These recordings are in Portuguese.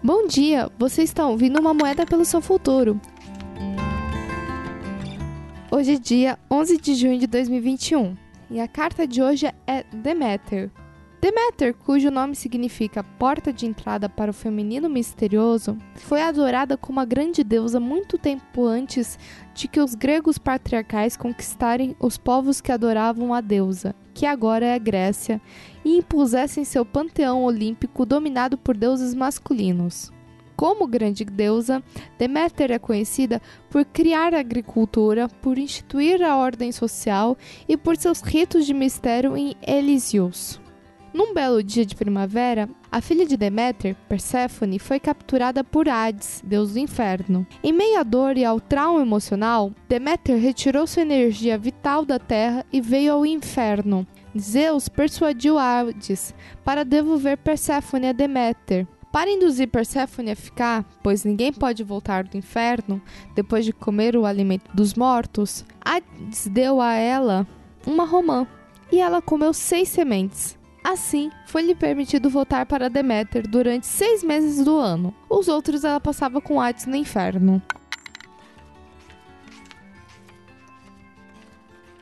Bom dia, você está ouvindo uma moeda pelo seu futuro. Hoje é dia 11 de junho de 2021 e a carta de hoje é Deméter. Deméter, cujo nome significa porta de entrada para o feminino misterioso, foi adorada como a grande deusa muito tempo antes de que os gregos patriarcais conquistarem os povos que adoravam a deusa, que agora é a Grécia, e impusessem seu panteão olímpico dominado por deuses masculinos. Como grande deusa, Deméter é conhecida por criar a agricultura, por instituir a ordem social e por seus ritos de mistério em Elísios. Num belo dia de primavera, a filha de Deméter, Perséfone, foi capturada por Hades, deus do inferno. Em meio à dor e ao trauma emocional, Deméter retirou sua energia vital da terra e veio ao inferno. Zeus persuadiu Hades para devolver Perséfone a Deméter. Para induzir Perséfone a ficar, pois ninguém pode voltar do inferno depois de comer o alimento dos mortos, Hades deu a ela uma romã e ela comeu seis sementes. Assim, foi-lhe permitido voltar para Deméter durante seis meses do ano. Os outros ela passava com Hades no inferno.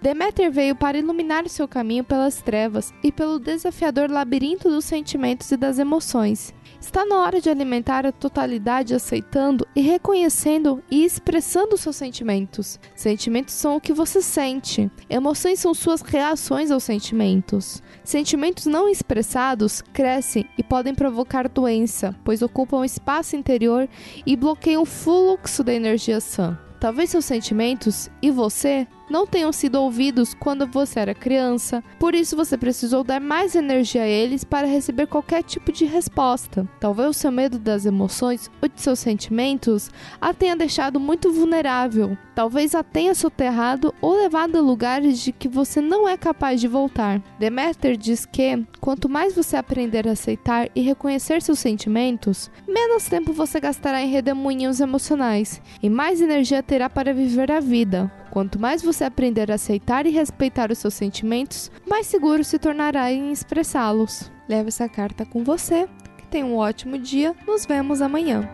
Deméter veio para iluminar seu caminho pelas trevas e pelo desafiador labirinto dos sentimentos e das emoções. Está na hora de alimentar a totalidade aceitando e reconhecendo e expressando seus sentimentos. Sentimentos são o que você sente. Emoções são suas reações aos sentimentos. Sentimentos não expressados crescem e podem provocar doença, pois ocupam espaço interior e bloqueiam o fluxo da energia sã. Talvez seus sentimentos e você não tenham sido ouvidos quando você era criança, por isso você precisou dar mais energia a eles para receber qualquer tipo de resposta. Talvez o seu medo das emoções ou de seus sentimentos a tenha deixado muito vulnerável. Talvez a tenha soterrado ou levado a lugares de que você não é capaz de voltar. Demeter diz que quanto mais você aprender a aceitar e reconhecer seus sentimentos, menos tempo você gastará em redemoinhos emocionais e mais energia terá para viver a vida. Quanto mais você aprender a aceitar e respeitar os seus sentimentos, mais seguro se tornará em expressá-los. Leve essa carta com você. Que tenha um ótimo dia. Nos vemos amanhã.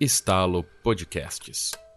Estalo Podcasts.